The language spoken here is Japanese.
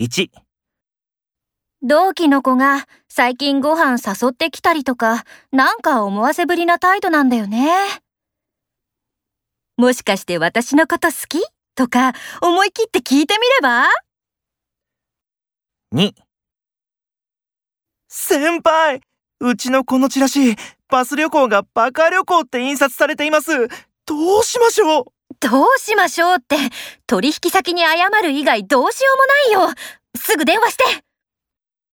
1、同期の子が最近ご飯誘ってきたりとか、なんか思わせぶりな態度なんだよね。もしかして私のこと好き？とか思い切って聞いてみれば？2、先輩うちのこのチラシ、バス旅行がバカ旅行って印刷されています。どうしましょう？どうしましょうって取引先に謝る以外どうしようもないよ。すぐ電話して